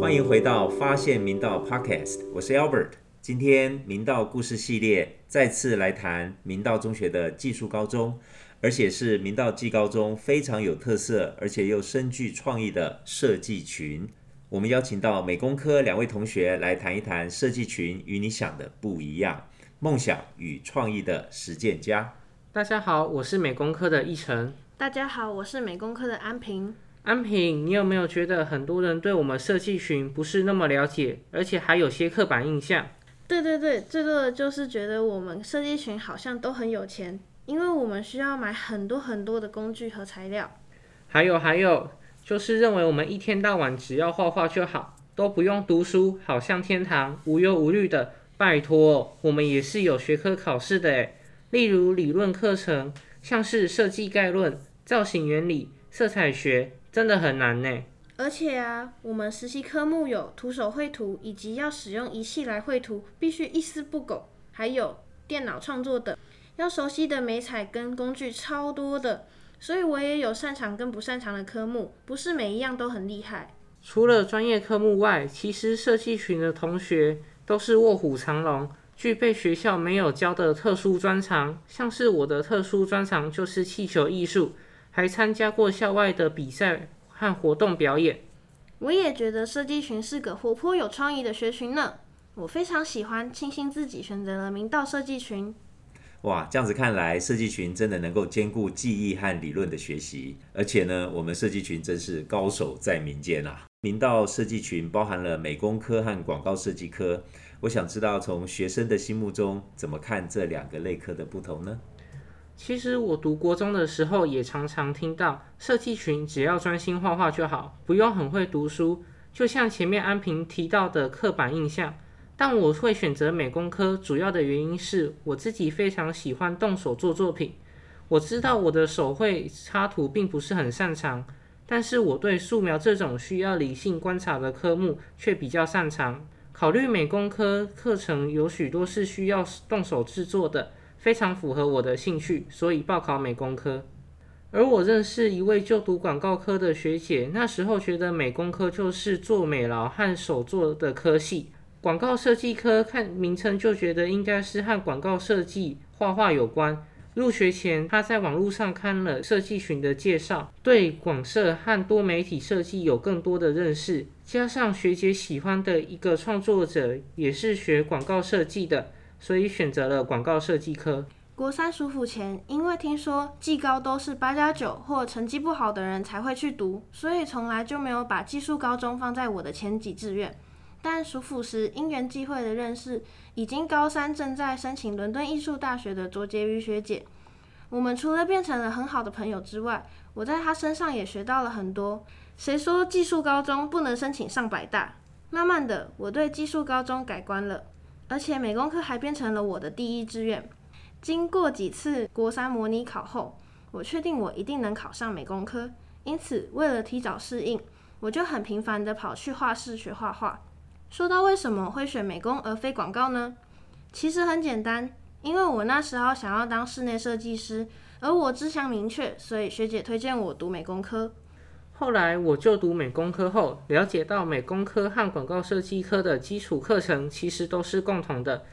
欢迎回到发现明道 Podcast，我是 Albert。今天明道故事系列再次来谈明道中学的技术高中，而且是明道技高中非常有特色，而且又深具创意的设计群。我们邀请到美工科两位同学来谈一谈设计群与你想的不一样，梦想与创意的实践家。大家好，我是美工科的奕晨。大家好，我是美工科的安平。安平，你有没有觉得很多人对我们设计群不是那么了解，而且还有些刻板印象？对对对，最多的就是觉得我们设计群好像都很有钱，因为我们需要买很多很多的工具和材料。还有还有，就是认为我们一天到晚只要画画就好，都不用读书，好像天堂，无忧无虑的。拜托，我们也是有学科考试的诶，例如理论课程，像是设计概论、造型原理、色彩学，真的很难呢。而且啊，我们实习科目有徒手绘图，以及要使用仪器来绘图，必须一丝不苟。还有电脑创作等，要熟悉的美彩跟工具超多的。所以我也有擅长跟不擅长的科目，不是每一样都很厉害。除了专业科目外，其实设计群的同学都是卧虎藏龙，具备学校没有教的特殊专长。像是我的特殊专长就是气球艺术，还参加过校外的比赛。和活动表演，我也觉得设计群是个活泼有创意的学群呢。我非常喜欢，庆幸自己选择了明道设计群。哇，这样子看来，设计群真的能够兼顾记忆和理论的学习。而且呢，我们设计群真是高手在民间啊！明道设计群包含了美工科和广告设计科。我想知道，从学生的心目中，怎么看这两个类科的不同呢？其实我读国中的时候，也常常听到设计群只要专心画画就好，不用很会读书。就像前面安平提到的刻板印象。但我会选择美工科，主要的原因是我自己非常喜欢动手做作品。我知道我的手绘插图并不是很擅长，但是我对素描这种需要理性观察的科目却比较擅长。考虑美工科课程有许多是需要动手制作的。非常符合我的兴趣，所以报考美工科。而我认识一位就读广告科的学姐，那时候觉得美工科就是做美劳和手作的科系，广告设计科看名称就觉得应该是和广告设计、画画有关。入学前，他在网络上看了设计群的介绍，对广设和多媒体设计有更多的认识，加上学姐喜欢的一个创作者也是学广告设计的。所以选择了广告设计科。国三暑辅前，因为听说技高都是八加九或成绩不好的人才会去读，所以从来就没有把技术高中放在我的前几志愿。但暑辅时因缘际会的认识，已经高三正在申请伦敦艺术大学的卓杰瑜学姐。我们除了变成了很好的朋友之外，我在她身上也学到了很多。谁说技术高中不能申请上百大？慢慢的，我对技术高中改观了。而且美工科还变成了我的第一志愿。经过几次国三模拟考后，我确定我一定能考上美工科。因此，为了提早适应，我就很频繁的跑去画室学画画。说到为什么会选美工而非广告呢？其实很简单，因为我那时候想要当室内设计师，而我志向明确，所以学姐推荐我读美工科。后来我就读美工科后，了解到美工科和广告设计科的基础课程其实都是共同的，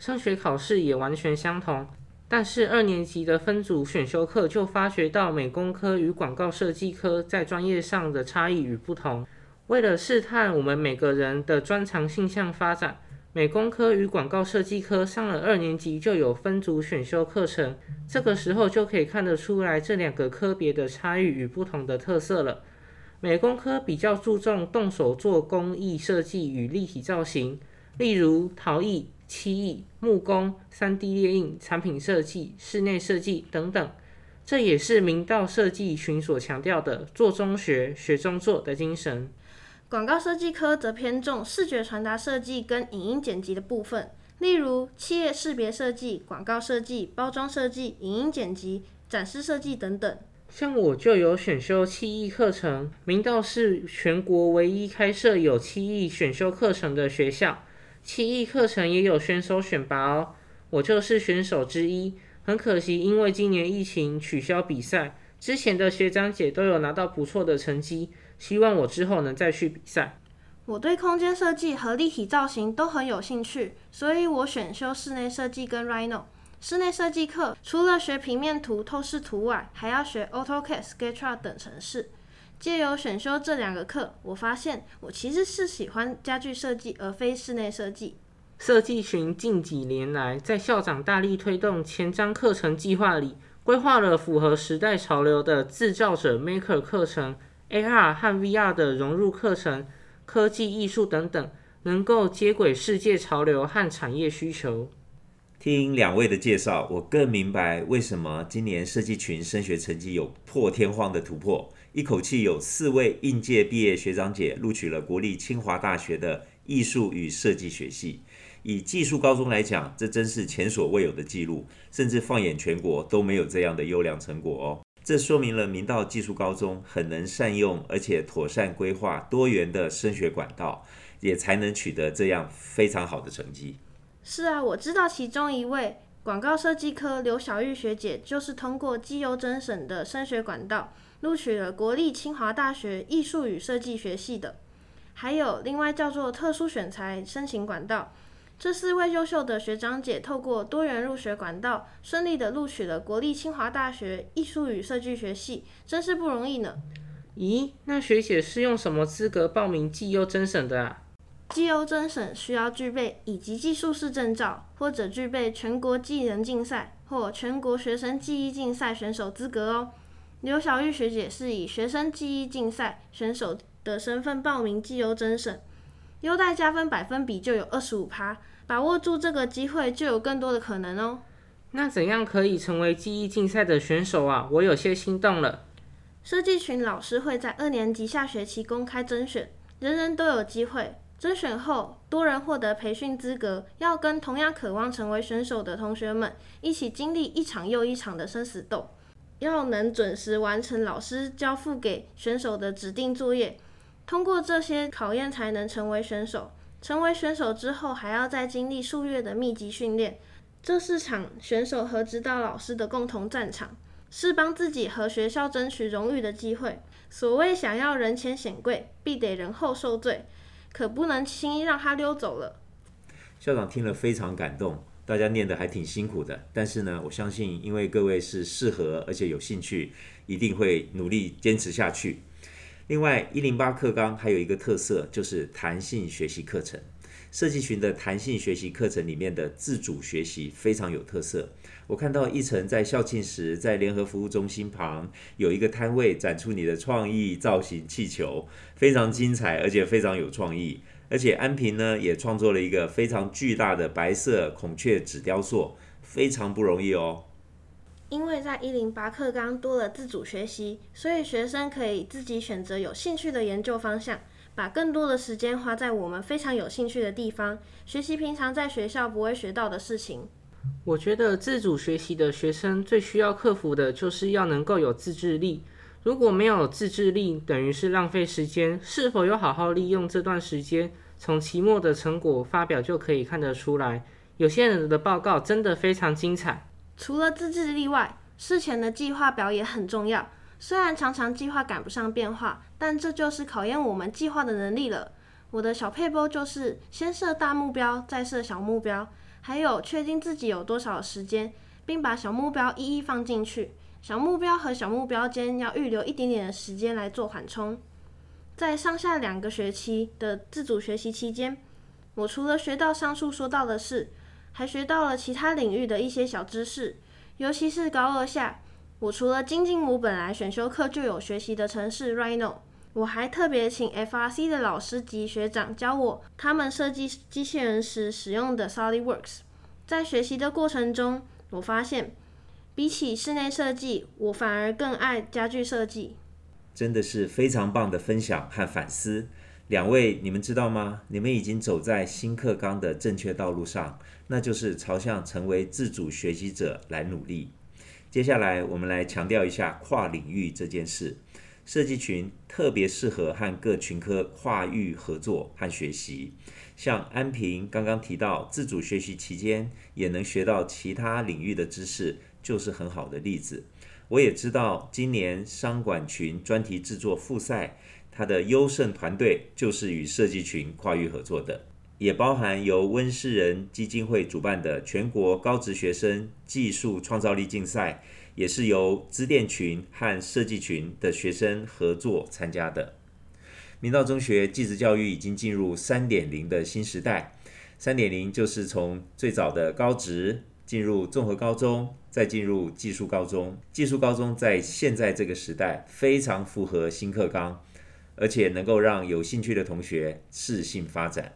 升学考试也完全相同。但是二年级的分组选修课就发觉到美工科与广告设计科在专业上的差异与不同。为了试探我们每个人的专长性向发展，美工科与广告设计科上了二年级就有分组选修课程。这个时候就可以看得出来这两个科别的差异与不同的特色了。美工科比较注重动手做工艺设计与立体造型，例如陶艺、漆艺、木工、三 D 列印、产品设计、室内设计等等。这也是明道设计群所强调的“做中学、学中做”的精神。广告设计科则偏重视觉传达设计跟影音剪辑的部分，例如企业识别设计、广告设计、包装设计、影音剪辑、展示设计等等。像我就有选修七艺课程，明道是全国唯一开设有七艺选修课程的学校。七艺课程也有选手选拔哦。我就是选手之一。很可惜，因为今年疫情取消比赛，之前的学长姐都有拿到不错的成绩。希望我之后能再去比赛。我对空间设计和立体造型都很有兴趣，所以我选修室内设计跟 Rhino。室内设计课除了学平面图、透视图外，还要学 AutoCAD、SketchUp 等程式。借由选修这两个课，我发现我其实是喜欢家具设计，而非室内设计。设计群近几年来，在校长大力推动前瞻课程计划里，规划了符合时代潮流的制造者 Maker 课程、AR 和 VR 的融入课程、科技艺术等等，能够接轨世界潮流和产业需求。听两位的介绍，我更明白为什么今年设计群升学成绩有破天荒的突破，一口气有四位应届毕业学长姐录取了国立清华大学的艺术与设计学系。以技术高中来讲，这真是前所未有的记录，甚至放眼全国都没有这样的优良成果哦。这说明了明道技术高中很能善用，而且妥善规划多元的升学管道，也才能取得这样非常好的成绩。是啊，我知道其中一位广告设计科刘小玉学姐，就是通过绩优甄审的升学管道，录取了国立清华大学艺术与设计学系的。还有另外叫做特殊选材申请管道，这四位优秀的学长姐透过多元入学管道，顺利的录取了国立清华大学艺术与设计学系，真是不容易呢。咦，那学姐是用什么资格报名绩优甄审的啊？绩优甄审需要具备乙级技术士证照，或者具备全国技能竞赛或全国学生技艺竞赛选手资格哦。刘小玉学姐是以学生技艺竞赛选手的身份报名绩优甄审，优待加分百分比就有二十五趴，把握住这个机会就有更多的可能哦。那怎样可以成为记忆竞赛的选手啊？我有些心动了。设计群老师会在二年级下学期公开甄选，人人都有机会。甄选后，多人获得培训资格，要跟同样渴望成为选手的同学们一起经历一场又一场的生死斗，要能准时完成老师交付给选手的指定作业，通过这些考验才能成为选手。成为选手之后，还要再经历数月的密集训练，这是场选手和指导老师的共同战场，是帮自己和学校争取荣誉的机会。所谓想要人前显贵，必得人后受罪。可不能轻易让他溜走了。校长听了非常感动，大家念得还挺辛苦的，但是呢，我相信因为各位是适合而且有兴趣，一定会努力坚持下去。另外，一零八课纲还有一个特色，就是弹性学习课程。设计群的弹性学习课程里面的自主学习非常有特色。我看到一成在校庆时，在联合服务中心旁有一个摊位，展出你的创意造型气球，非常精彩，而且非常有创意。而且安平呢也创作了一个非常巨大的白色孔雀纸雕塑，非常不容易哦。因为在一零八课纲多了自主学习，所以学生可以自己选择有兴趣的研究方向。把更多的时间花在我们非常有兴趣的地方，学习平常在学校不会学到的事情。我觉得自主学习的学生最需要克服的就是要能够有自制力。如果没有自制力，等于是浪费时间。是否有好好利用这段时间？从期末的成果发表就可以看得出来。有些人的报告真的非常精彩。除了自制力外，事前的计划表也很重要。虽然常常计划赶不上变化，但这就是考验我们计划的能力了。我的小配波就是先设大目标，再设小目标，还有确定自己有多少时间，并把小目标一一放进去。小目标和小目标间要预留一点点的时间来做缓冲。在上下两个学期的自主学习期间，我除了学到上述说到的事，还学到了其他领域的一些小知识，尤其是高二下。我除了精进我本来选修课就有学习的城市 Rhino，我还特别请 FRC 的老师及学长教我他们设计机器人时使用的 SolidWorks。在学习的过程中，我发现比起室内设计，我反而更爱家具设计。真的是非常棒的分享和反思。两位，你们知道吗？你们已经走在新课纲的正确道路上，那就是朝向成为自主学习者来努力。接下来，我们来强调一下跨领域这件事。设计群特别适合和各群科跨域合作和学习。像安平刚刚提到，自主学习期间也能学到其他领域的知识，就是很好的例子。我也知道，今年商管群专题制作复赛，它的优胜团队就是与设计群跨域合作的，也包含由温世仁基金会主办的全国高职学生技术创造力竞赛，也是由资电群和设计群的学生合作参加的。明道中学技职教育已经进入三点零的新时代，三点零就是从最早的高职进入综合高中。再进入技术高中，技术高中在现在这个时代非常符合新课纲，而且能够让有兴趣的同学适性发展。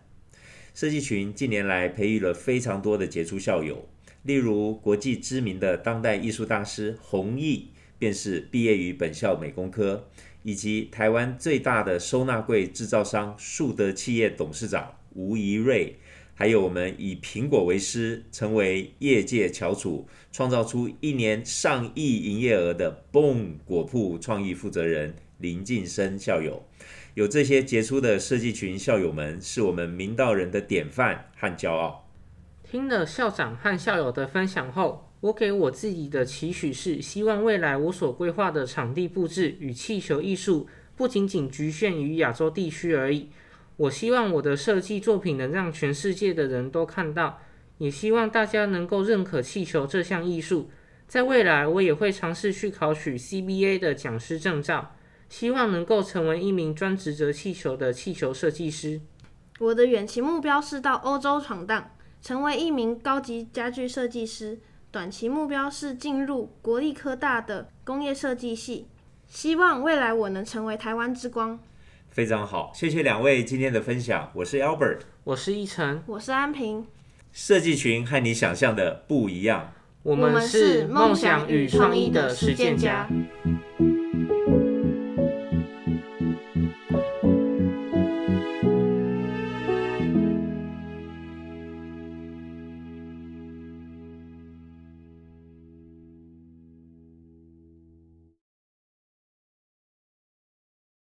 设计群近年来培育了非常多的杰出校友，例如国际知名的当代艺术大师弘毅，便是毕业于本校美工科，以及台湾最大的收纳柜制造商树德企业董事长吴怡瑞。还有我们以苹果为师，成为业界翘楚，创造出一年上亿营业额的 Boom 果铺创意负责人林晋生校友，有这些杰出的设计群校友们，是我们明道人的典范和骄傲。听了校长和校友的分享后，我给我自己的期许是：希望未来我所规划的场地布置与气球艺术，不仅仅局限于亚洲地区而已。我希望我的设计作品能让全世界的人都看到，也希望大家能够认可气球这项艺术。在未来，我也会尝试去考取 CBA 的讲师证照，希望能够成为一名专职责气球的气球设计师。我的远期目标是到欧洲闯荡，成为一名高级家具设计师。短期目标是进入国立科大的工业设计系，希望未来我能成为台湾之光。非常好，谢谢两位今天的分享。我是 Albert，我是一晨，我是安平。设计群和你想象的不一样，我们是梦想与创意的实践家。